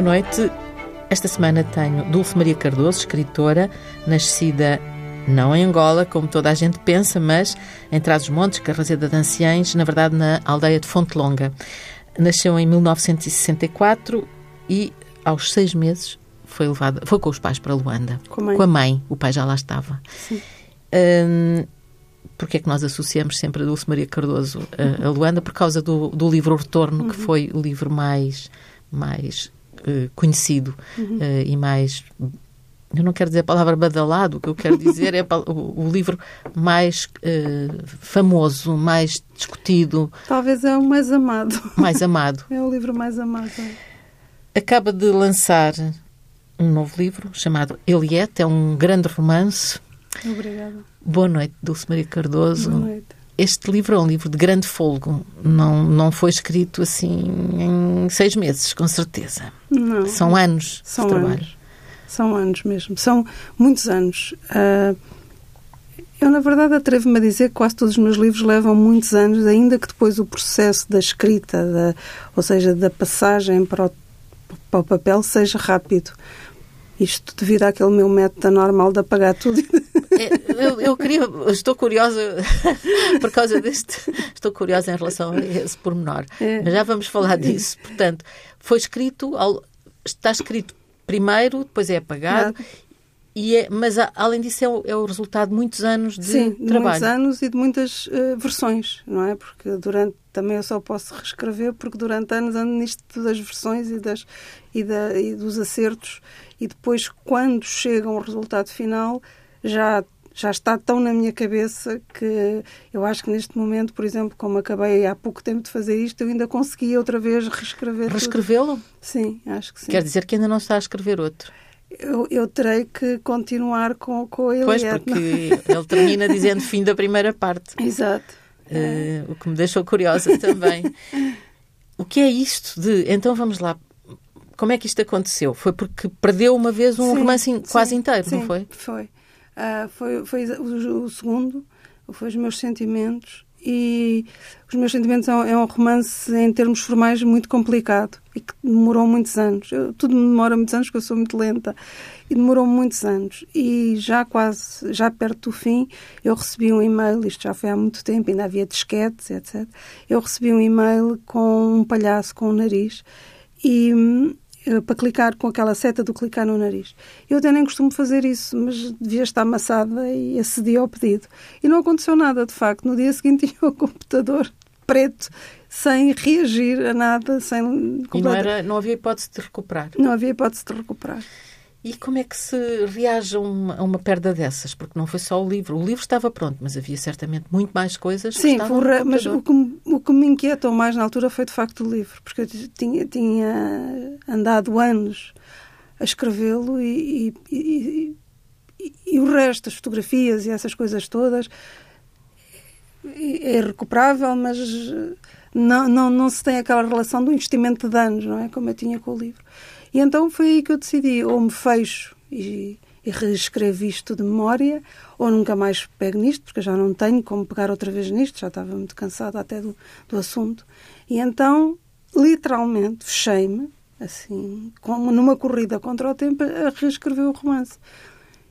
Boa noite. Esta semana tenho Dulce Maria Cardoso, escritora, nascida não em Angola, como toda a gente pensa, mas em Trás-os-Montes, Carrazeda de Anciães, na verdade na aldeia de Fonte Longa. Nasceu em 1964 e aos seis meses foi levada, foi com os pais para Luanda. Com a mãe. Com a mãe. O pai já lá estava. Sim. Hum, porque é que nós associamos sempre a Dulce Maria Cardoso a, a Luanda? Por causa do, do livro O Retorno, que foi o livro mais, mais eh, conhecido eh, e mais. Eu não quero dizer a palavra badalado, o que eu quero dizer é o, o livro mais eh, famoso, mais discutido, Talvez é o mais amado. mais amado. É o livro mais amado. Acaba de lançar um novo livro chamado Eliette, é um grande romance. Obrigada. Boa noite, Dulce Maria Cardoso. Boa noite. Este livro é um livro de grande folgo. Não, não foi escrito assim em seis meses, com certeza. Não. São anos São de trabalho. anos. São anos mesmo. São muitos anos. Ah, eu, na verdade, atrevo-me a dizer que quase todos os meus livros levam muitos anos, ainda que depois o processo da escrita, da, ou seja, da passagem para o, para o papel, seja rápido. Isto devido àquele meu método normal de apagar tudo. É, Eu, eu queria, eu estou curiosa por causa deste, estou curiosa em relação a esse pormenor. É. Mas já vamos falar disso. Portanto, foi escrito, está escrito primeiro, depois é apagado. E é, mas a- além disso é o, é o resultado de muitos anos de Sim, de trabalho. muitos anos e de muitas eh, versões, não é? Porque durante também eu só posso reescrever porque durante anos ando nisto das versões e, das, e, da, e dos acertos e depois quando chega um resultado final já já está tão na minha cabeça que eu acho que neste momento, por exemplo, como acabei há pouco tempo de fazer isto, eu ainda consegui outra vez reescrever. Reescrevê-lo Sim, acho que sim. quer dizer que ainda não está a escrever outro. Eu, eu terei que continuar com, com a Pois, é? porque ele termina dizendo fim da primeira parte. Exato. Eh, o que me deixou curiosa também. o que é isto de. Então vamos lá. Como é que isto aconteceu? Foi porque perdeu uma vez um Sim, romance quase sim, inteiro, sim, não foi? Foi. Ah, foi, foi o, o segundo, foi os meus sentimentos. E os meus sentimentos é um, é um romance em termos formais muito complicado e que demorou muitos anos. Eu- tudo me demora muitos anos porque eu sou muito lenta e demorou muitos anos. E já quase, já perto do fim, eu recebi um e-mail, isto já foi há muito tempo, ainda havia disquetes, etc. Eu recebi um e-mail com um palhaço com o nariz e hum, para clicar com aquela seta do clicar no nariz. Eu até nem costumo fazer isso, mas devia estar amassada e acedi ao pedido. E não aconteceu nada, de facto. No dia seguinte tinha o computador preto, sem reagir a nada, sem... E não, era, não havia hipótese de recuperar. não havia hipótese de recuperar. E como é que se reage a uma, a uma perda dessas? Porque não foi só o livro. O livro estava pronto, mas havia certamente muito mais coisas Sim, re- mas o que, me- o que me inquietou mais na altura foi de facto o livro, porque eu tinha, tinha andado anos a escrevê-lo e, e, e- e- o resto, as fotografias e essas coisas todas, é recuperável, mas não, não, não se tem aquela relação do investimento de anos, não é? Como eu tinha com o livro. E então foi aí que eu decidi, ou me fecho e, e reescrevo isto de memória, ou nunca mais pego nisto, porque já não tenho como pegar outra vez nisto, já estava muito cansada até do, do assunto. E então, literalmente, fechei-me, assim, como numa corrida contra o tempo, a reescrever o romance.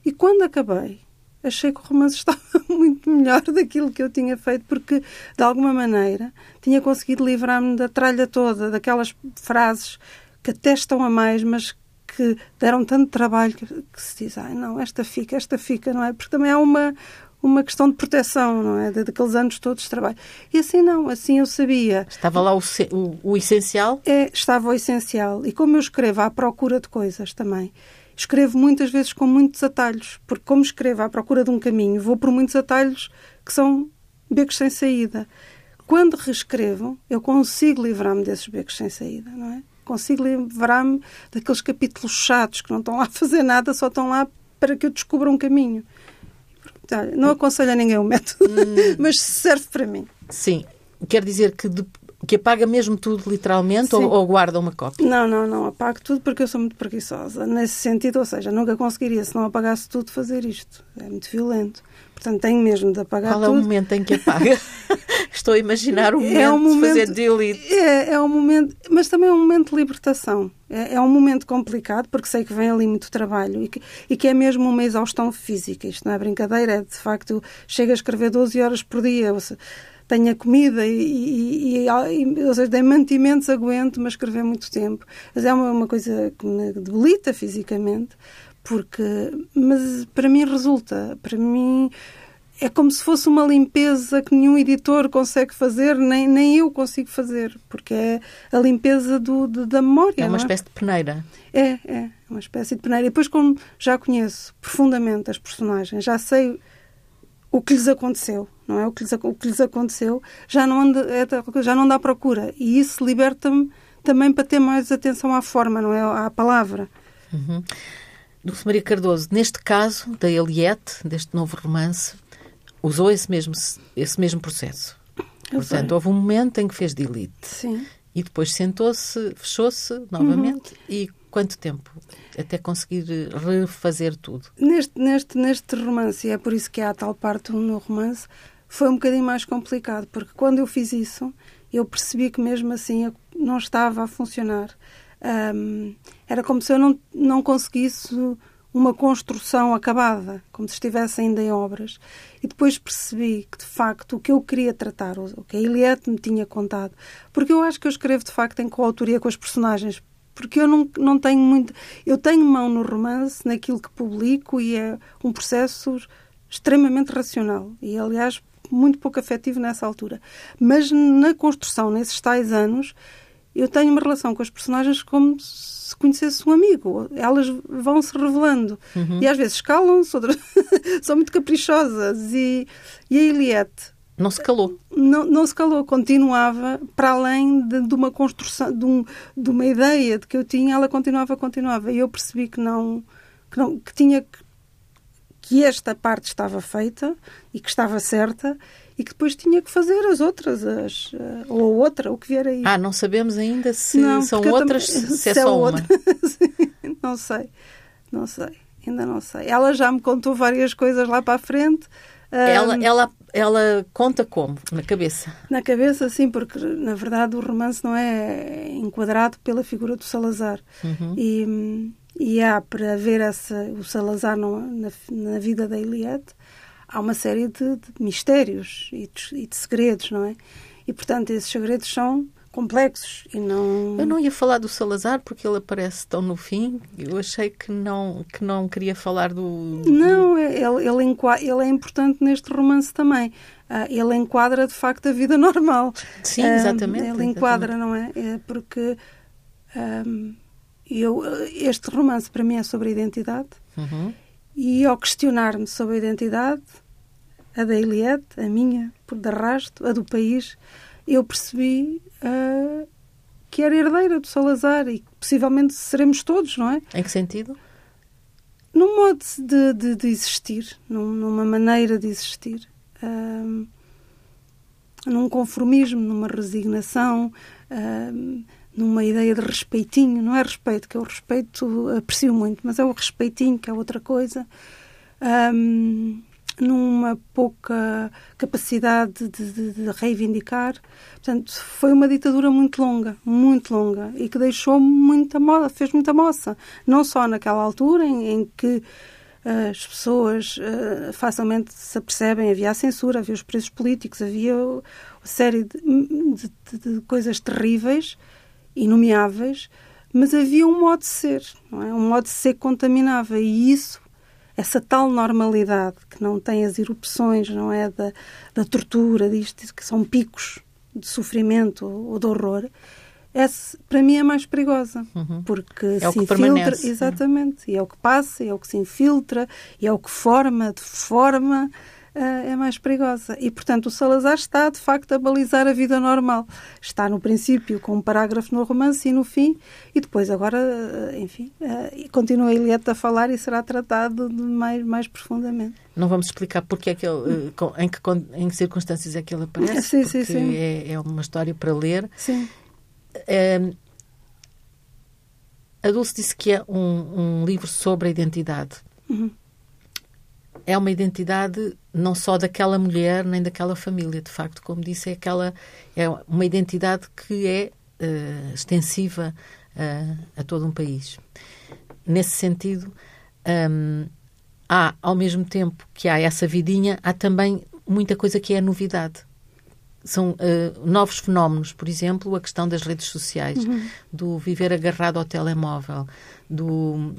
E quando acabei, achei que o romance estava muito melhor daquilo que eu tinha feito, porque, de alguma maneira, tinha conseguido livrar-me da tralha toda, daquelas frases que até estão a mais, mas que deram tanto trabalho que, que se diz, ai não, esta fica, esta fica, não é? Porque também há uma, uma questão de proteção, não é? Da- Daqueles anos todos de trabalho. E assim não, assim eu sabia Estava lá o, o- o essencial. é, estava o essencial. E como eu escrevo à procura de coisas também, escrevo muitas vezes com muitos atalhos, porque como escrevo à procura de um caminho, vou por muitos atalhos que são becos sem saída. Quando reescrevo, eu consigo livrar-me desses becos sem saída, não é? Consigo livrar-me daqueles capítulos chatos que não estão lá a fazer nada, só estão lá para que eu descubra um caminho. Olha, não aconselho a ninguém o método, mas serve para mim. Sim. Quer dizer que, de- que apaga mesmo tudo, literalmente, ou, ou guarda uma cópia? Não, não, não. Apago tudo porque eu sou muito preguiçosa. Nesse sentido, ou seja, nunca conseguiria, se não apagasse tudo, fazer isto. É muito violento. Portanto, tenho mesmo de apagar Qual é o tudo. momento em que apaga? Estou a imaginar o momento, é um momento de fazer delete. É, é um momento, mas também é um momento de libertação. É, é, um momento complicado, porque sei que vem ali muito trabalho e que, e que é mesmo uma exaustão física. Isto não é brincadeira, é de facto, chega a escrever 12 horas por dia. Ou seja, tenho a comida e, e, e, ou seja, tem mantimentos, aguento, mas escrever muito tempo. Mas é uma, uma coisa que me debilita fisicamente, porque, mas para mim resulta, para mim é como se fosse uma limpeza que nenhum editor consegue fazer, nem, nem eu consigo fazer, porque é a limpeza do, de, da memória. É uma é? espécie de peneira. É, é, uma espécie de peneira. E depois, como já conheço profundamente as personagens, já sei o que lhes aconteceu, não é? O que lhes, o que lhes aconteceu já não, anda, é, já não dá procura. E isso liberta-me também para ter mais atenção à forma, não é? À palavra. Uhum. Dulce Maria Cardoso, neste caso da Eliette, deste novo romance, usou esse mesmo, esse mesmo processo. Eu Portanto, sei. houve um momento em que fez delete. Sim. E depois sentou-se, fechou-se novamente. Uhum. E quanto tempo até conseguir refazer tudo? Neste, neste, neste romance, e é por isso que há tal parte no romance, foi um bocadinho mais complicado, porque quando eu fiz isso, eu percebi que mesmo assim não estava a funcionar. Um, era como se eu não, não conseguisse uma construção acabada, como se estivesse ainda em obras. E depois percebi que, de facto, o que eu queria tratar, o que a Eliette me tinha contado, porque eu acho que eu escrevo, de facto, em coautoria com as personagens, porque eu não, não tenho muito... Eu tenho mão no romance, naquilo que publico, e é um processo extremamente racional. E, aliás, muito pouco afetivo nessa altura. Mas na construção, nesses tais anos, eu tenho uma relação com as personagens como se conhecesse um amigo. Elas vão se revelando. Uhum. E às vezes calam-se, outras são muito caprichosas. E, e a Eliette. Não se calou. Não, não se calou, continuava para além de, de uma construção, de, um, de, uma ideia de que eu tinha, ela continuava, continuava. E eu percebi que não, que, não, que tinha que, que esta parte estava feita e que estava certa e que depois tinha que fazer as outras, as, eh, ou outra, o que vier aí. Ah, não sabemos ainda se não, são outras, também, se é só uma. não sei, não sei, ainda não sei. Ela já me contou várias coisas lá para a frente. Ela, um, ela, ela conta como? Na cabeça? Na cabeça, sim, porque na verdade o romance não é enquadrado pela figura do Salazar. Uhum. E, e há para ver essa, o Salazar na, na vida da Eliette há uma série de, de mistérios e de, e de, segredos, não é? E, portanto, esses segredos são complexos e não... Eu não ia falar do Salazar porque ele aparece tão no fim. Eu achei que não, que não queria falar do... Não, é, ele, ele, ele é importante neste romance também. Uh, ele enquadra, de facto, a vida normal. Sim, exatamente. Uh, ele enquadra, exatamente. não é? É porque... Um, eu, este romance, para mim, é sobre a identidade. Uhum. E ao questionar-me sobre a identidade, a da Eliette, a minha, por de arrasto, a do país, eu percebi uh, que era herdeira do Salazar e que possivelmente seremos todos, não é? Em que sentido? Num modo de, de, de existir, num, numa maneira de existir. Uh, num conformismo, numa resignação, uh, numa ideia de respeitinho. Não é respeito, que eu respeito, aprecio muito, mas é o respeitinho, que é outra coisa. Um, numa pouca capacidade de, de, de, reivindicar. Portanto, foi uma ditadura muito longa, muito longa, e que deixou muita moça, fez muita moça. Não só naquela altura em, em que uh, as pessoas uh, facilmente se apercebem, havia a censura, havia os presos políticos, havia uma série de, de coisas terríveis, inomeáveis, mas havia um modo de ser, não é? um modo de ser que contaminava e isso, essa tal normalidade que não tem as erupções, não é da, da tortura, disto, que são picos de sofrimento ou de horror, essa, para mim é mais perigosa, uhum. porque é se o que infiltra, permanece. exatamente, e é o que passa, é o que se infiltra, e é o que forma, deforma, é mais perigosa. E, portanto, o Salazar está, de facto, a balizar a vida normal. Está no princípio com um parágrafo no romance e no fim, e depois, agora, eh, enfim, eh, continua a Eliette a falar e será tratado mais, mais profundamente. Não vamos explicar porque é que ele, eh, em, que, em que circunstâncias é que ele aparece, sim, sim, sim. É, é, uma história para ler. Sim. É, a Dulce disse que é um, um livro sobre a identidade. Uhum é uma identidade não só daquela mulher nem daquela família, de facto, como disse, é aquela é uma identidade que é uh, extensiva uh, a todo um país. Nesse sentido, um, há ao mesmo tempo que há essa vidinha, há também muita coisa que é novidade. São uh, novos fenómenos, por exemplo, a questão das redes sociais, uhum. do viver agarrado ao telemóvel, do,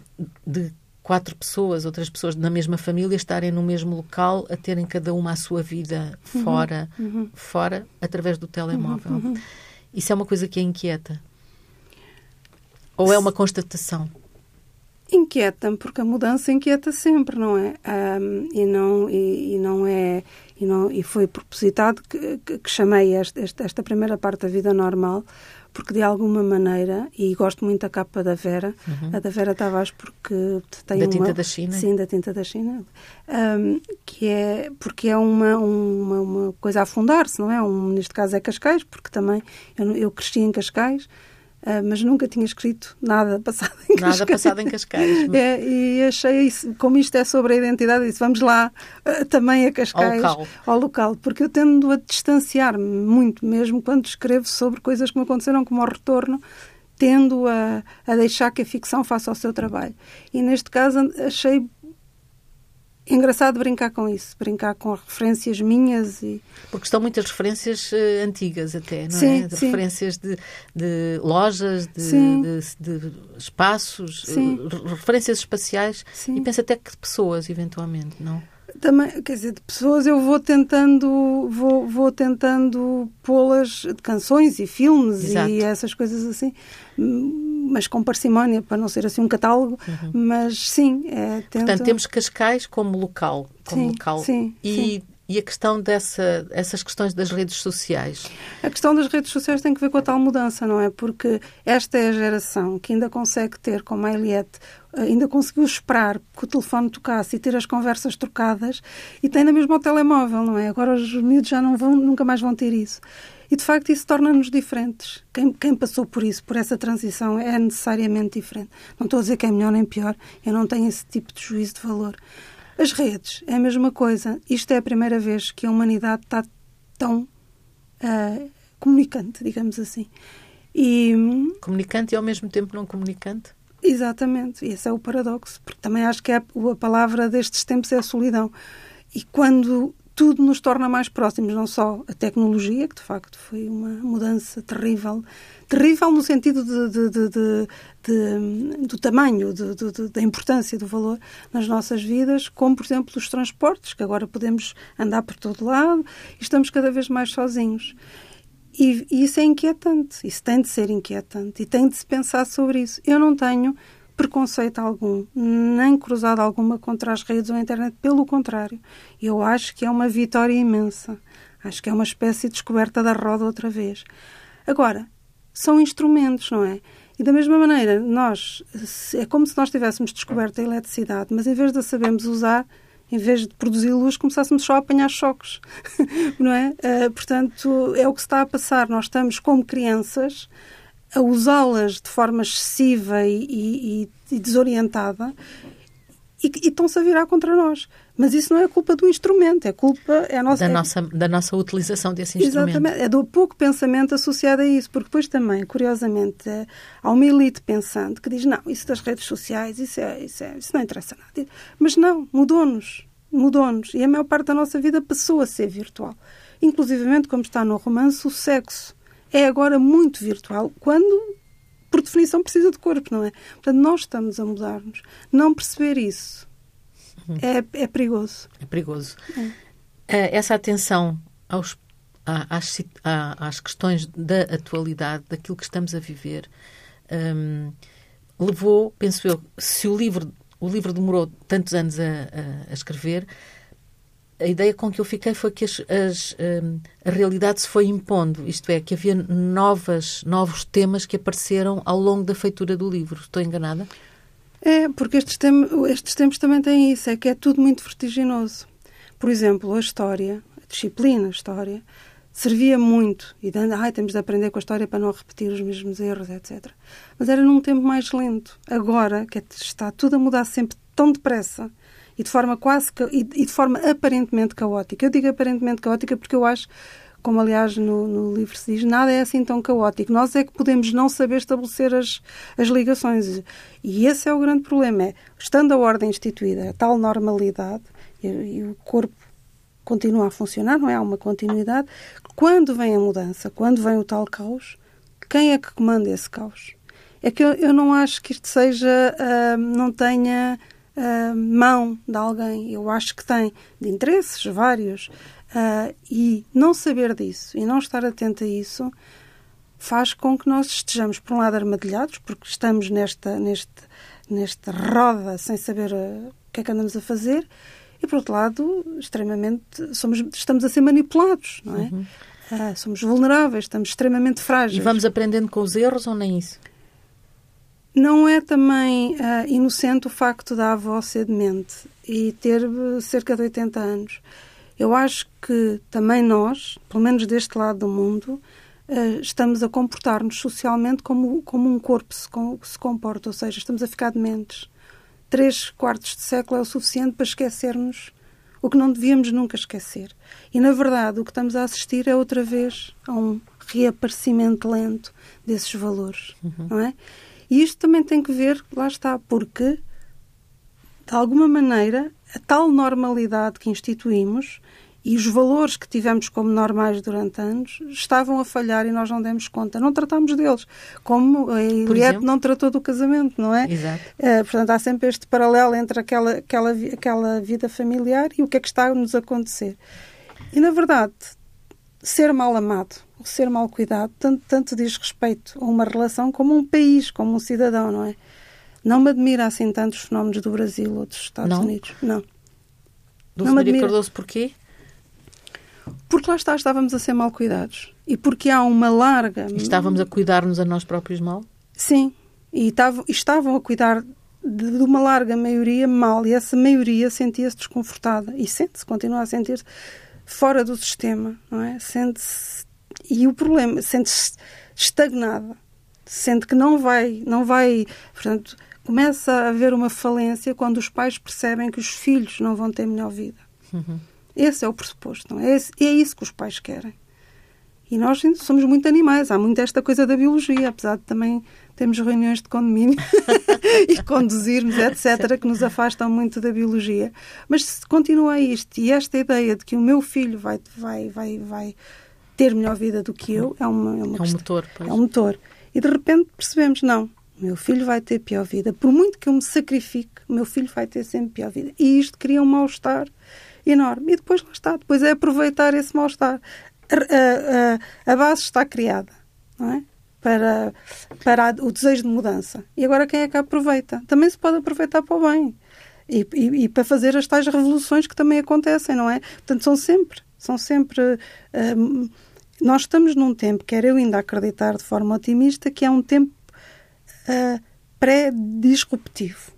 de quatro pessoas, outras pessoas na mesma família estarem no mesmo local, a terem cada uma a sua vida uhum. fora, uhum. fora através do telemóvel. Uhum. uhum. Isso é uma coisa que a inquieta? Ou é uma constatação? Inquieta-me, porque a mudança inquieta sempre, não é? Um, e, não, e, e, não é. E, não, e foi propositado que, que, que chamei esta, esta primeira parte da vida normal porque de alguma maneira, e gosto muito da capa da Vera, uhum. a da Vera Tavares, porque tem da uma... tinta da China? Sim, da tinta da China. Um, que é, porque é uma, uma, uma coisa a afundar-se, não é? Um, neste caso é Cascais, porque também eu, eu cresci em Cascais, Uh, mas nunca tinha escrito nada passado em Cascais. Nada passado em Cascais. É, e achei isso, como isto é sobre a identidade, disse, vamos lá uh, também a Cascais, ao local. ao local, porque eu tendo a distanciar-me muito, mesmo quando escrevo sobre coisas que me aconteceram, como o retorno, tendo a, a deixar que a ficção faça o seu trabalho. E neste caso achei engraçado brincar com isso, brincar com referências minhas e porque estão muitas referências uh, antigas até, não sim, é? De sim. referências de, de lojas, de, de, de, espaços, uh, referências espaciais e penso até que de pessoas eventualmente, não? Também, quer dizer, de pessoas eu vou tentando, vou, vou tentando pô-las de canções e filmes Exato. e essas coisas assim, mas com parcimónia, para não ser assim um catálogo, uhum. mas sim. É, tento... Portanto, temos Cascais como local. Como sim, local. Sim, e, sim. e a questão dessa, essas questões das redes sociais? A questão das redes sociais tem que ver com a tal mudança, não é? Porque esta é a geração que ainda consegue ter, como a Eliette, ainda conseguiu esperar que o telefone tocasse e ter as conversas trocadas e tem na mesma o telemóvel, não é? Agora os miúdos já não vão, nunca mais vão ter isso. E de facto isso torna-nos diferentes. Quem, quem, passou por isso, por essa transição, é necessariamente diferente. Não estou a dizer que é melhor nem pior, eu não tenho esse tipo de juízo de valor. As redes é a mesma coisa. Isto é a primeira vez que a humanidade está tão uh, comunicante, digamos assim. E, comunicante e ao mesmo tempo não comunicante? Exatamente, esse é o paradoxo, porque também acho que é a palavra destes tempos é a solidão. E quando tudo nos torna mais próximos, não só a tecnologia, que de facto foi uma mudança terrível, terrível no sentido de, de, de, do tamanho, da importância do valor nas nossas vidas, como por exemplo os transportes, que agora podemos andar por todo lado e estamos cada vez mais sozinhos. E, e isso é inquietante, isso tem de ser inquietante e tem de se pensar sobre isso. Eu não tenho preconceito algum, nem cruzado alguma contra as redes ou a internet. Pelo contrário, eu acho que é uma vitória imensa. Acho que é uma espécie de descoberta da roda outra vez. Agora, são instrumentos, não é? E da mesma maneira, nós, é como se nós tivéssemos descoberto a eletricidade, mas em vez de a sabermos usar, em vez de produzir luz, começássemos só a apanhar choques, não é? Uh, portanto, é o que se está a passar. Nós estamos como crianças a usá-las de forma excessiva e, e, e desorientada e, e estão-se a virar contra nós. Mas isso não é culpa do instrumento, é culpa é nossa, da, é, nossa, da nossa utilização desse instrumento. Exatamente, é do pouco pensamento associado a isso, porque depois também, curiosamente, é, há uma elite pensante que diz, não, isso das redes sociais, isso, é, isso, é, isso não interessa nada. Mas não, mudou-nos, mudou-nos, e a maior parte da nossa vida passou a ser virtual. Inclusivamente, como está no romance, o sexo é agora muito virtual, quando, por definição, precisa de corpo, não é? Portanto, nós estamos a mudar-nos. Não perceber isso uhum. é, é perigoso. É perigoso. É. Eh, essa atenção aos, às, às, questões da atualidade, daquilo que estamos a viver, um, levou, penso eu, se o livro, o livro demorou tantos anos a, a, a escrever, a ideia com que eu fiquei foi que as, as, um, a realidade se foi impondo, isto é, que havia novas, novos temas que apareceram ao longo da feitura do livro. Estou enganada? É, porque estes, tem, estes tempos também têm isso, é que é tudo muito vertiginoso. Por exemplo, a história, a disciplina, a história, servia muito, e dando, ai, temos de aprender com a história para não repetir os mesmos erros, etc. Mas era num tempo mais lento. Agora, que é, está tudo a mudar sempre tão depressa, e de forma quase e de forma aparentemente caótica. Eu digo aparentemente caótica porque eu acho como aliás no, no, livro se diz, nada é assim tão caótico. Nós é que podemos não saber estabelecer as, as ligações. E esse é o grande problema. É, estando a ordem instituída, a tal normalidade, e, e o corpo continua a funcionar, não é? Há uma continuidade. Quando vem a mudança, quando vem o tal caos, quem é que comanda esse caos? É que eu, eu não acho que isto seja, uh, não tenha uh, mão de alguém. Eu acho que tem de interesses vários. Uh, e não saber disso e não estar atento a isso faz com que nós estejamos, por um lado, armadilhados, porque estamos nesta, neste, nesta roda sem saber o que é que andamos a fazer, e por outro lado, extremamente somos, estamos a ser manipulados, não é? Uhum. Uh, somos vulneráveis, estamos extremamente frágeis. E vamos aprendendo com os erros ou nem isso? Não é também uh, inocente o facto da avó ser demente e ter cerca de 80 anos. Eu acho que também nós, pelo menos deste lado do mundo, uh, estamos a comportar-nos socialmente como, como um corpo se, com, se comporta, ou seja, estamos a ficar dementes três quartos de século é o suficiente para esquecermos o que não devíamos nunca esquecer. E, na verdade, o que estamos a assistir é outra vez a um reaparecimento lento desses valores, uhum. não é? E isto também tem que ver, lá está, porque, de alguma maneira, a tal normalidade que instituímos e os valores que tivemos como normais durante anos estavam a falhar e nós não demos conta. Não tratámos deles, como a Eliette não tratou do casamento, não é? Exato. Uh, portanto, há sempre este paralelo entre aquela, aquela, aquela vida familiar e o que é que está a nos acontecer. E, na verdade, ser mal amado, ser mal cuidado, tanto, tanto diz respeito a uma relação como um país, como um cidadão, não é? Não me admira assim tantos fenómenos do Brasil ou dos Estados não? Unidos. Não. Dulce Maria Cardoso, porquê? Porque lá está, estávamos a ser mal cuidados. E porque há uma larga. E estávamos a cuidar-nos a nós próprios mal? Sim. E estavam, estavam a cuidar de, de, uma larga maioria mal. E essa maioria sentia-se desconfortada. E sente-se, continua a sentir-se fora do sistema, não é? Sente-se. E o problema, sente-se estagnada. Sente que não vai, não vai. Portanto, começa a haver uma falência quando os pais percebem que os filhos não vão ter melhor vida. Uhum. Esse é o pressuposto, não é? É, é isso que os pais querem. E nós somos muito animais, há muito esta coisa da biologia, apesar de também termos reuniões de condomínio e conduzirmos, etc., que nos afastam muito da biologia. Mas se continua isto e esta ideia de que o meu filho vai, vai, vai, vai ter melhor vida do que eu, é, uma, é, uma é um motor. Pois. É um motor. E de repente percebemos, não, o meu filho vai ter pior vida. Por muito que eu me sacrifique, o meu filho vai ter sempre pior vida. E isto cria um mal-estar enorme. E depois lá está, depois é aproveitar esse mal-estar. A, a, a, base está criada, não é? Para, para o desejo de mudança. E agora quem é que aproveita? Também se pode aproveitar para o bem. E, e, e, para fazer as tais revoluções que também acontecem, não é? Portanto, são sempre, são sempre. Hum, nós estamos num tempo, quero eu ainda acreditar de forma otimista, que é um tempo uh, pré-disruptivo,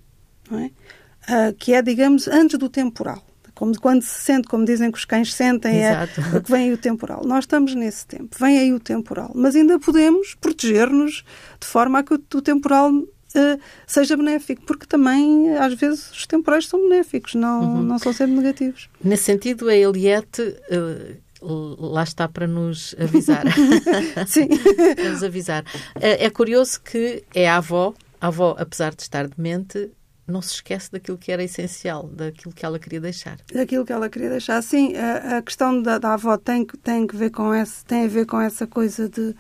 é? Uh, que é, digamos, antes do temporal como quando se sente, como dizem que os cães sentem, é Exato. é que vem aí o temporal. Nós estamos nesse tempo, vem aí o temporal, mas ainda podemos proteger-nos de forma a que o, temporal uh, seja benéfico, porque também às vezes os temporais são benéficos, não, uhum. não são sempre negativos. Nesse sentido, a Eliette. Uh lá está para nos avisar. Sim. para nos avisar. É, é curioso que é a avó, a avó, apesar de estar demente, não se esquece daquilo que era essencial, daquilo que ela queria deixar. Daquilo que ela queria deixar. Sim, a, a questão da, da, avó tem, tem, que ver com esse, tem a ver com essa coisa de,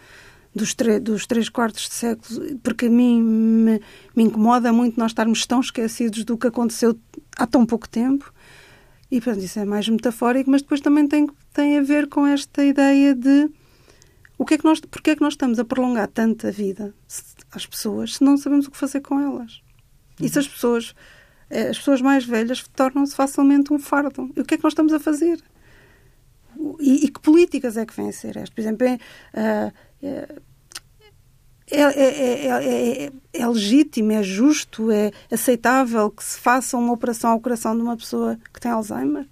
dos, dos três quartos de século, porque a mim me, me, incomoda muito nós estarmos tão esquecidos do que aconteceu há tão pouco tempo. E, portanto, isso é mais metafórico, mas depois também tem, tem a ver com esta ideia de o que é que nós, porque é que nós estamos a prolongar tanta vida às pessoas se não sabemos o que fazer com elas. E se as pessoas, eh, as pessoas mais velhas tornam-se facilmente um fardo. E o que é que nós estamos a fazer? E, e que políticas é que vêm a ser estas? Por exemplo, é, é, é, é, legítimo, é justo, é aceitável que se faça uma operação ao coração de uma pessoa que tem Alzheimer?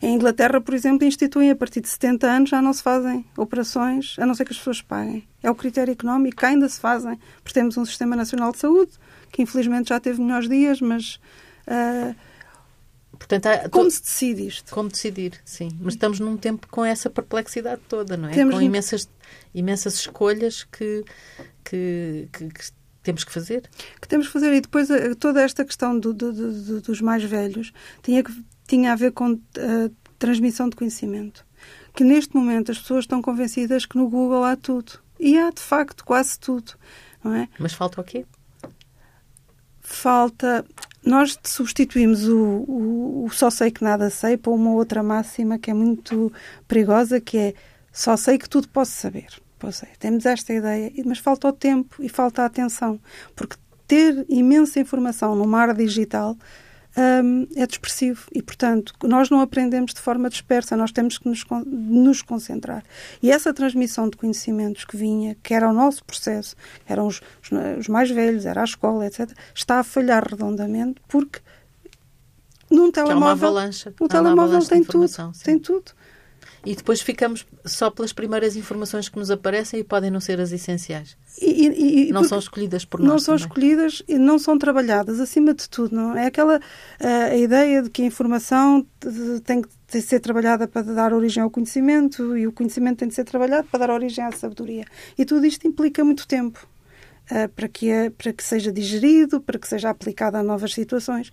Em Inglaterra, por exemplo, instituem a partir de 70 anos já não se fazem operações, a não ser que as pessoas paguem. É o critério económico que ainda se fazem, porque temos um Sistema Nacional de Saúde que infelizmente já teve melhores dias, mas Uh, Portanto, há, como se decide isto? Como decidir, sim. Mas estamos num tempo com essa perplexidade toda, não é? Temos com imensas, imensas escolhas que, que, que, que, temos que fazer. Que temos que fazer. E depois eh, toda esta questão do, do, do, dos mais velhos tinha, que, tinha a ver com a eh, transmissão de conhecimento. Que neste momento as pessoas estão convencidas que no Google há tudo. E há, de facto, quase tudo. Não é? Mas falta o quê? Falta nós substituímos o, o, o, só sei que nada sei por uma outra máxima que é muito perigosa, que é só sei que tudo posso saber. Pois é, temos esta ideia, mas falta o tempo e falta a atenção, porque ter imensa informação no mar digital um, é dispersivo e, portanto, nós não aprendemos de forma dispersa, nós temos que nos, nos, concentrar. E essa transmissão de conhecimentos que vinha, que era o nosso processo, eram os, os, mais velhos, era a escola, etc., está a falhar redondamente porque num telemóvel, uma avalanche, o telemóvel tem tudo, sim. tem tudo e depois ficamos só pelas primeiras informações que nos aparecem e podem não ser as essenciais. E, e, não são escolhidas por nós. Não são também. escolhidas e não são trabalhadas, acima de tudo. Não é aquela a ideia de que a informação tem que ser trabalhada para dar origem ao conhecimento e o conhecimento tem de ser trabalhado para dar origem à sabedoria. E tudo isto implica muito tempo. Uh, para, que, é, para que seja digerido, para que seja aplicado a novas situações.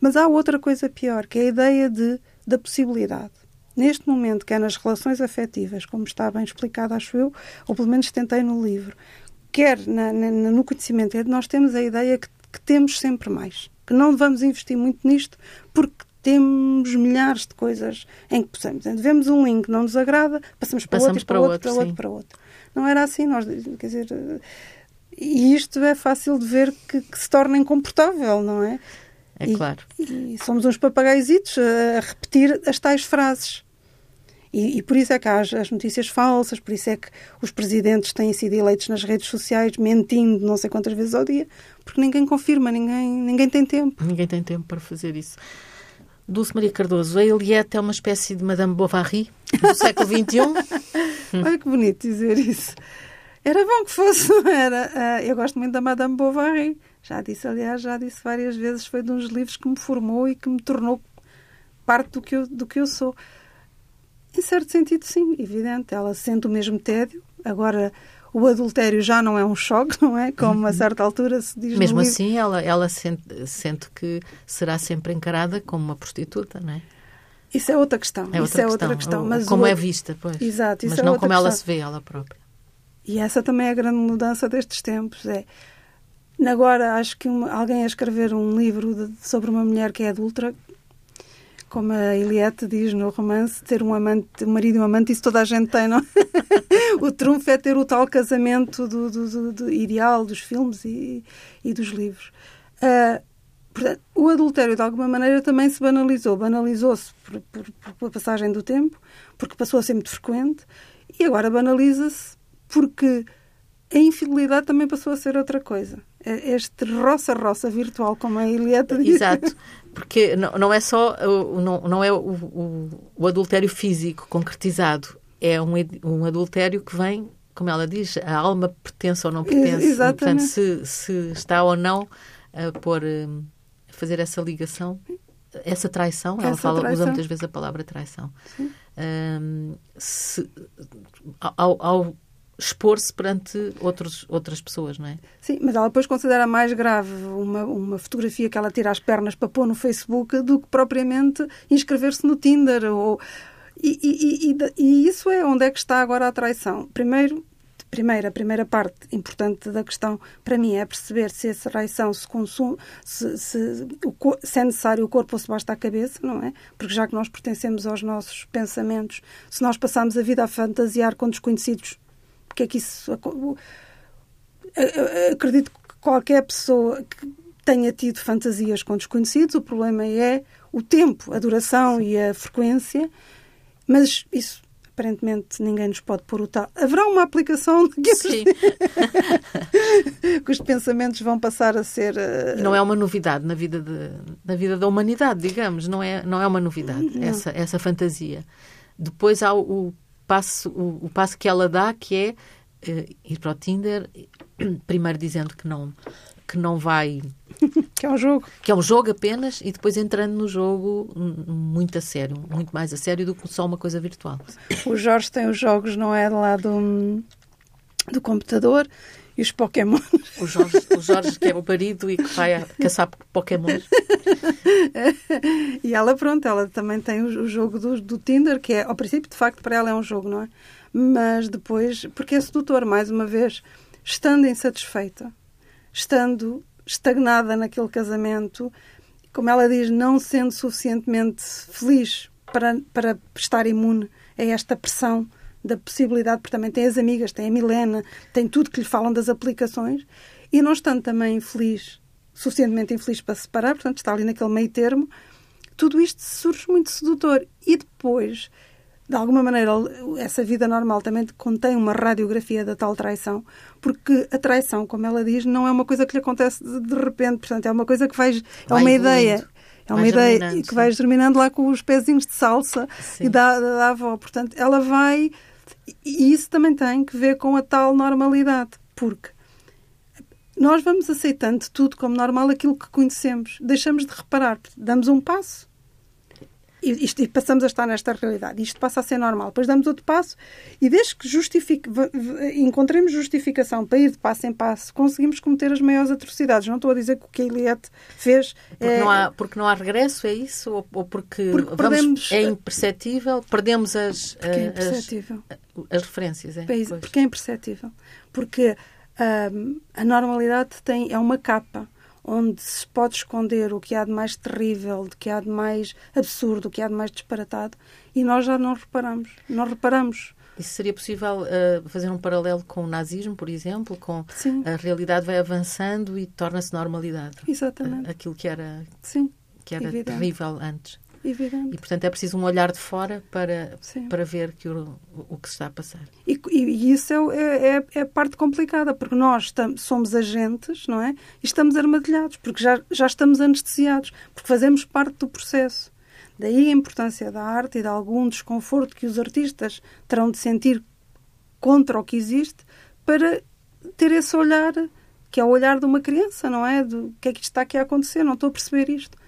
Mas há outra coisa pior, que é a ideia de, da possibilidade neste momento, que é nas relações afetivas, como está bem explicado, acho eu, ou pelo menos tentei no livro, quer na, na, no conhecimento, é nós temos a ideia que, que temos sempre mais, que não vamos investir muito nisto porque temos milhares de coisas em que possamos. Vemos um link, não nos agrada, passamos para passamos outro, para, para outro, para outro, para outro. Não era assim, nós, quer dizer, e isto é fácil de ver que, que se torna incomportável, não é? É e, claro. E somos uns papagaizitos a repetir as tais frases. E, e, por isso é que há as, as, notícias falsas, por isso é que os presidentes têm sido eleitos nas redes sociais mentindo não sei quantas vezes ao dia, porque ninguém confirma, ninguém, ninguém tem tempo. Ninguém tem tempo para fazer isso. Dulce Maria Cardoso, a Eliette é uma espécie de Madame Bovary do século XXI? Olha que bonito dizer isso. Era bom que fosse, era. Uh, eu gosto muito da Madame Bovary. Já disse, aliás, já disse várias vezes, foi de uns livros que me formou e que me tornou parte do que eu, do que eu sou. Em certo sentido, sim, evidente. Ela sente o mesmo tédio. Agora, o adultério já não é um choque, não é? Como a certa altura se diz Mesmo assim, ela, ela sente, sente que será sempre encarada como uma prostituta, não é? Isso é outra questão. É outra isso questão. é outra questão. Mas como é vista, pois. Exato. Mas é não como questão. ela se vê ela própria. E essa também é a grande mudança destes tempos. É Agora, acho que uma, alguém a escrever um livro de, sobre uma mulher que é adulta, como a Eliette diz no romance, ter um amante, um marido e um amante, isso toda a gente tem, não é? O trunfo é ter o tal casamento do, do, do, do ideal dos filmes e, e dos livros. Uh, portanto, o adultério, de alguma maneira, também se banalizou. Banalizou-se por, por, por, passagem do tempo, porque passou a ser muito frequente, e agora banaliza-se porque a infidelidade também passou a ser outra coisa. É este roça-roça virtual, como a Eliette diz. Exato, porque não, não é só não, não é o, o, o, adultério físico concretizado, é um, um adultério que vem, como ela diz, a alma pertence ou não pertence. Exatamente. Portanto, se, se está ou não a pôr, a fazer essa ligação, essa traição, essa ela fala, traição. usa muitas vezes a palavra traição. Um, se, ao, ao expor-se perante outros, outras pessoas, não é? Sim, mas ela depois considera mais grave uma, uma fotografia que ela tira as pernas para pôr no Facebook do que propriamente inscrever-se no Tinder. Ou... E, e, e, e, isso é onde é que está agora a traição. Primeiro, primeiro, a primeira parte importante da questão para mim é perceber se essa traição se consome, se, se, se é necessário o corpo ou se basta a cabeça, não é? Porque já que nós pertencemos aos nossos pensamentos, se nós passamos a vida a fantasiar com desconhecidos porque é que isso. Acredito que qualquer pessoa que tenha tido fantasias com desconhecidos, o problema é o tempo, a duração e a frequência, mas isso aparentemente ninguém nos pode pôr o tal. Haverá uma aplicação que, Sim. que os pensamentos vão passar a ser. Uh... Não é uma novidade na vida, de, na vida da humanidade, digamos, não é, não é uma novidade não. essa, essa fantasia. Depois há o, o passo, o, o passo que ela dá, que é uh, ir para o Tinder, primeiro dizendo que não, que não vai, Que é um jogo. Que é um jogo apenas e depois entrando no jogo muito a sério, muito mais a sério do que só uma coisa virtual. O Jorge tem os jogos, não é, lá do, do computador e os Pokémon. O Jorge, o Jorge, que é o marido e que vai caçar Pokémon. e ela, pronto, ela também tem o, o jogo do, do, Tinder, que é, ao princípio, de facto, para ela é um jogo, não é? Mas depois, porque é sedutor, mais uma vez, estando insatisfeita, estando estagnada naquele casamento, como ela diz, não sendo suficientemente feliz para, para estar imune a esta pressão da possibilidade, porque também tem as amigas, tem a Milena, tem tudo que lhe falam das aplicações, e não estando também infeliz, suficientemente infeliz para se separar, portanto está ali naquele meio termo, tudo isto surge muito sedutor. E depois, de alguma maneira, essa vida normal também contém uma radiografia da tal traição, porque a traição, como ela diz, não é uma coisa que lhe acontece de, repente, portanto, é uma coisa que vai, é uma ideia. É uma ideia que vai germinando lá com os pezinhos de salsa sim. e da, da, da avó. Portanto, ela vai e isso também tem que ver com a tal normalidade, porque nós vamos aceitando tudo como normal aquilo que conhecemos, deixamos de reparar, damos um passo e, isto, e, passamos a estar nesta realidade. Isto passa a ser normal. Depois damos outro passo e desde que justifique, encontremos justificação para ir de passo em passo, conseguimos cometer as maiores atrocidades. Não estou a dizer que o que a Eliette fez... Porque, é... não, há, porque não há regresso, é isso? Ou, ou porque, porque vamos, perdemos... é imperceptível? Perdemos as, porque é imperceptível. As, as referências, é? Porque é imperceptível. Porque hum, a normalidade tem, é uma capa onde se pode esconder o que há de mais terrível, o que há de mais absurdo, o que há de mais disparatado, e nós já não reparamos. Não reparamos. Isso seria possível uh, fazer um paralelo com o nazismo, por exemplo? Com Sim. a realidade vai avançando e torna-se normalidade. Exatamente. Uh, aquilo que era, Sim. que era terrível antes. Evidente. E, portanto, é preciso um olhar de fora para, para ver que o, o que se está a passar. E, e isso é, é, é, é, a parte complicada, porque nós somos agentes, não é? E estamos armadilhados, porque já, já estamos anestesiados, porque fazemos parte do processo. Daí a importância da arte e de algum desconforto que os artistas terão de sentir contra o que existe para ter esse olhar, que é o olhar de uma criança, não é? Do que é que está aqui a acontecer, não estou a perceber isto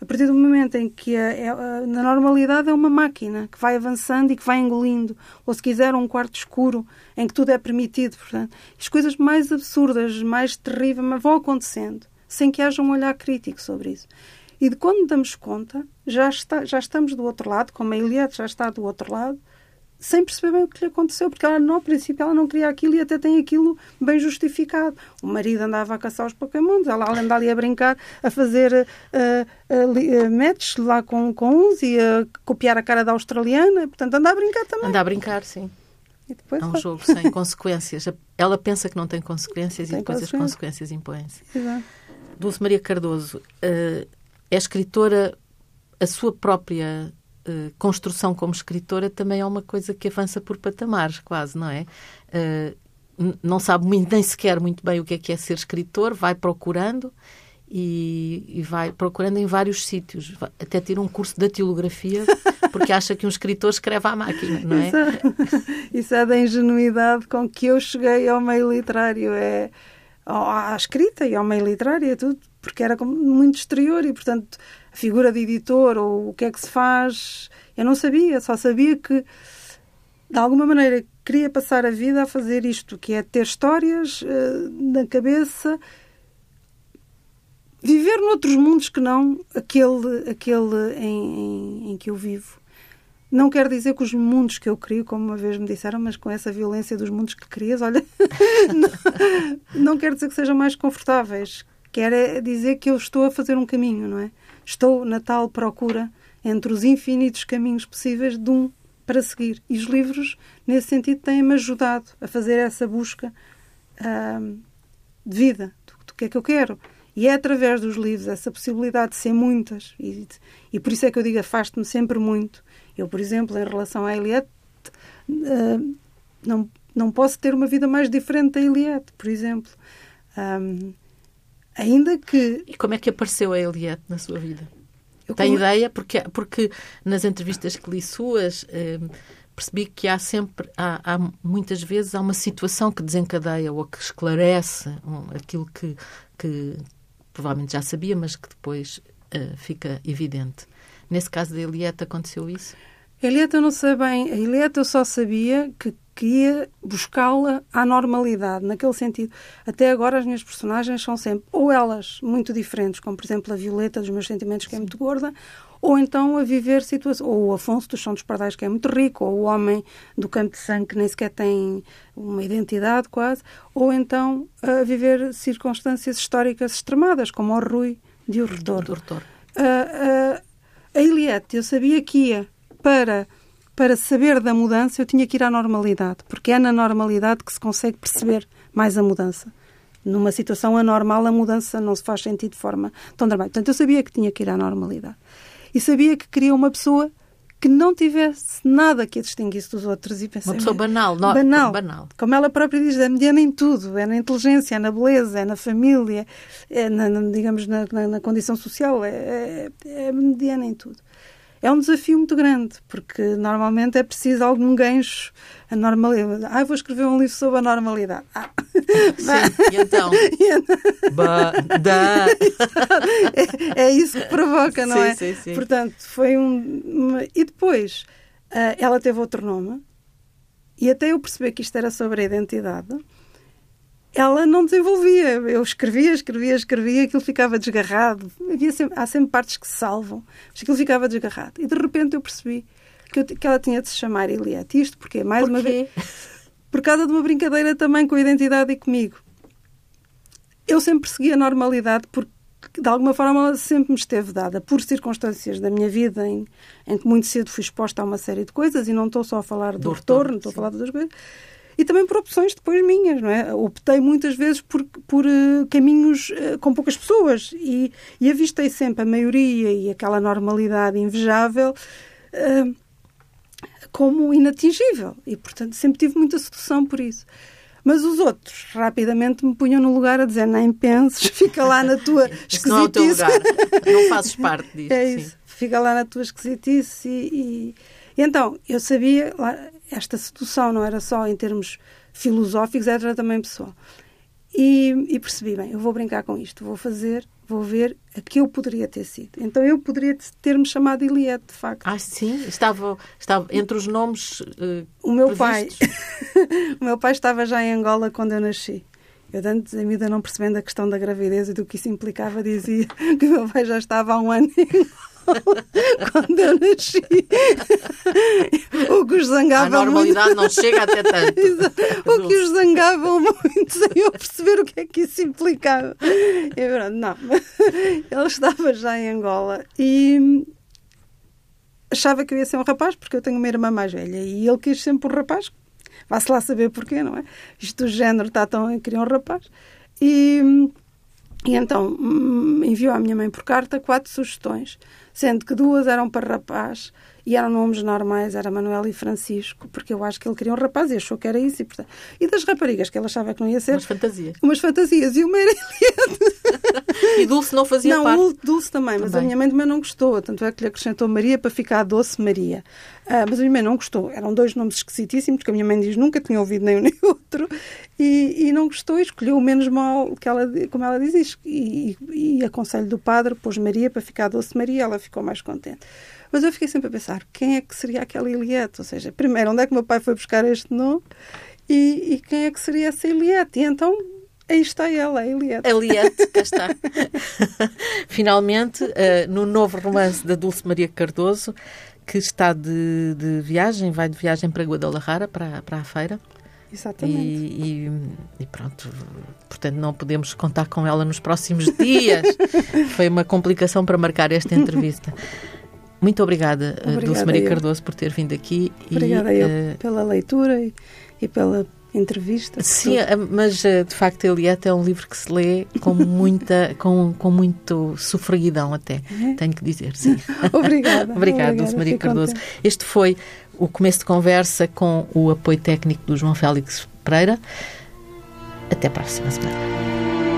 a partir do momento em que a, na normalidade é uma máquina que vai avançando e que vai engolindo, ou se quiser um quarto escuro em que tudo é permitido, portanto, as coisas mais absurdas, mais terríveis vão acontecendo, sem que haja um olhar crítico sobre isso. E de quando damos conta, já, está, já estamos do outro lado, como a Eliette já está do outro lado, sem perceber bem o que lhe aconteceu, porque ela, no princípio, ela não queria aquilo e até tem aquilo bem justificado. O marido andava a caçar os Pokémons, ela anda ali a brincar, a fazer uh, uh, uh, matches lá com, com uns e a copiar a cara da australiana, portanto, anda a brincar também. Anda a brincar, sim. Depois, é um jogo sem consequências. Ela pensa que não tem consequências tem e depois consequências. as consequências impõem-se. Dulce Maria Cardoso é escritora, a sua própria uh, construção como escritora também é uma coisa que avança por patamares, quase, não é? Uh, não sabe muito, nem sequer muito bem o que é que é ser escritor, vai procurando e, e vai procurando em vários sítios. Até tira um curso de datilografia porque acha que um escritor escreve à máquina, não é? Isso é, isso é da ingenuidade com que eu cheguei ao meio literário. É à escrita e ao meio literário, é tudo, porque era muito exterior e, portanto, a figura de editor ou o que é que se faz, eu não sabia, só sabia que de alguma maneira queria passar a vida a fazer isto, que é ter histórias uh, na cabeça, viver noutros mundos que não aquele, aquele em, em, em, que eu vivo. Não quer dizer que os mundos que eu crio, como uma vez me disseram, mas com essa violência dos mundos que crias, olha, não, não quer dizer que sejam mais confortáveis. Quer é dizer que eu estou a fazer um caminho, não é? Estou na tal procura entre os infinitos caminhos possíveis de um para seguir. E os livros, nesse sentido, têm-me ajudado a fazer essa busca uh, de vida, do, do, que é que eu quero. E é através dos livros, essa possibilidade de ser muitas, e, e por isso é que eu digo, afasto-me sempre muito. Eu, por exemplo, em relação à Eliette, uh, não, não posso ter uma vida mais diferente da Eliette, por exemplo. Um, Ainda que. E como é que apareceu a Eliette na sua vida? Eu Tem como... ideia? Porque, porque nas entrevistas que li suas. Eh, percebi que há sempre, há, há, muitas vezes, há uma situação que desencadeia ou que esclarece um, aquilo que, que, provavelmente já sabia, mas que depois uh, fica evidente. Nesse caso da Eliette aconteceu isso? Eliette eu não sei bem. A Eliette eu só sabia que, que ia buscá-la à normalidade, naquele sentido. Até agora as minhas personagens são sempre ou elas muito diferentes, como por exemplo a Violeta dos meus sentimentos, que é muito gorda, ou então a viver situações, ou o Afonso dos São dos Pardais, que é muito rico, ou o homem do Campo de Sangue, que nem sequer tem uma identidade quase, ou então a viver circunstâncias históricas extremadas, como o Rui de O Retorno. Uh, uh, a Eliette, eu sabia que ia para para saber da mudança, eu tinha que ir à normalidade, porque é na normalidade que se consegue perceber mais a mudança. Numa situação anormal, a mudança não se faz sentir de forma tão dramática. Portanto, eu sabia que tinha que ir à normalidade. E sabia que queria uma pessoa que não tivesse nada que a distinguisse dos outros. E pensei, uma pessoa banal, não, banal. banal. Como ela própria diz, é mediana em tudo. É na inteligência, é na beleza, é na família, é na, digamos, na, na, na, condição social. É, é, é mediana em tudo é um desafio muito grande, porque normalmente é preciso algum gancho. A normalidade. Ah, vou escrever um livro sobre a normalidade. Ah. Sim, e então? ba, da. É, é, isso que provoca, não sim, é? Sim, sim. Portanto, foi um. E depois, uh, ela teve outro nome, e até eu perceber que isto era sobre a identidade ela não desenvolvia. Eu escrevia, escrevia, escrevia, aquilo ficava desgarrado. Havia sempre, há sempre partes que se salvam, mas aquilo ficava desgarrado. E de repente eu percebi que, eu, que ela tinha de se chamar Eliette. Isto porque, mais uma vez, por causa de uma brincadeira também com a identidade e comigo. Eu sempre persegui a normalidade porque, de alguma forma, ela sempre me esteve dada por circunstâncias da minha vida em, em que muito cedo fui exposta a uma série de coisas e não estou só a falar do, do retorno, retorno estou a falar de outras coisas e também por opções depois minhas, não é? Optei muitas vezes por, por uh, caminhos uh, com poucas pessoas e, e avistei sempre a maioria e aquela normalidade invejável uh, como inatingível e, portanto, sempre tive muita sedução por isso. Mas os outros rapidamente me punham no lugar a dizer nem penses, fica lá na tua esquisitice. não é o teu lugar, não fazes parte disso. É isso, sim. fica lá na tua esquisitice e, e, e então eu sabia, esta sedução não era só em termos filosóficos, era também pessoal. E, e, percebi, bem, eu vou brincar com isto, vou fazer, vou ver a que eu poderia ter sido. Então eu poderia ter-me chamado Iliette, de facto. Ah, sim? Estava, estava entre os nomes uh, O meu previstos. pai o meu pai estava já em Angola quando eu nasci. Eu, antes, ainda não percebendo a questão da gravidez e do que isso implicava, dizia que o meu pai já estava há um ano em Angola. quando eu nasci. o que os zangava A normalidade muito... não chega até tanto. o que os zangavam muito sem eu perceber o que é que isso implicava. Eu, não, ele estava já em Angola e achava que eu ia ser um rapaz, porque eu tenho uma irmã mais velha e ele quis sempre um rapaz. Vá-se lá saber porquê, não é? Isto do género está tão. queria um rapaz. E, e então hum, enviou à minha mãe por carta quatro sugestões sendo que duas eram para rapaz e eram nomes normais, era Manuel e Francisco, porque eu acho que ele queria um rapaz e achou que era isso. E, portanto, e das raparigas, que ele achava que não ia ser. Umas fantasias. Umas fantasias. E uma era E Dulce não fazia não, parte? Não, Dulce também, mas também. a minha mãe também não gostou. Tanto é que lhe acrescentou Maria para ficar Doce Maria. Uh, mas a minha mãe não gostou. Eram dois nomes esquisitíssimos, porque a minha mãe diz nunca tinha ouvido nem um nem outro. E, e não gostou e escolheu o menos mal, que ela, como ela diz. E, e, e aconselho do padre, pôs Maria para ficar Doce Maria. Ela ficou mais contente. Mas eu fiquei sempre a pensar, quem é que seria aquela Eliette? Ou seja, primeiro, onde é que meu pai foi buscar este nome? E, e quem é que seria essa Eliette? E então Aí está ela, a Eliette. Eliette, cá está. Finalmente, uh, no novo romance da Dulce Maria Cardoso, que está de, de viagem, vai de viagem para Guadalajara, para, para a feira. Exatamente. E, e, e, pronto, portanto, não podemos contar com ela nos próximos dias. Foi uma complicação para marcar esta entrevista. Muito obrigada, eh, obrigada Dulce Maria. Cardoso, por ter vindo aqui. Obrigada e, eu uh, pela leitura e, e pela entrevista. Sim, tudo. Eh, mas de facto Eliette é um livro que se lê com muita, com, com muito sofreguidão até, é? tenho que dizer, sim. Obrigada. Obrigada, Dulce Maria Cardoso. Contente. Este foi o começo de conversa com o apoio técnico do João Félix Pereira. Até a próxima semana.